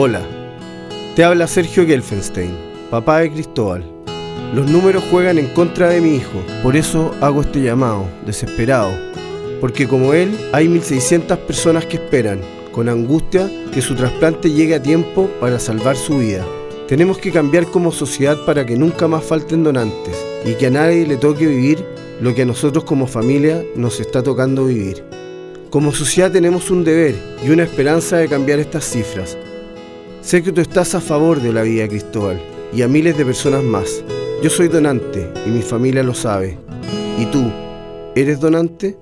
Hola, te habla Sergio Gelfenstein, papá de Cristóbal. Los números juegan en contra de mi hijo, por eso hago este llamado, desesperado, porque como él hay 1.600 personas que esperan, con angustia, que su trasplante llegue a tiempo para salvar su vida. Tenemos que cambiar como sociedad para que nunca más falten donantes y que a nadie le toque vivir lo que a nosotros como familia nos está tocando vivir. Como sociedad tenemos un deber y una esperanza de cambiar estas cifras. Sé que tú estás a favor de la vida de Cristóbal y a miles de personas más. Yo soy donante y mi familia lo sabe. ¿Y tú, eres donante?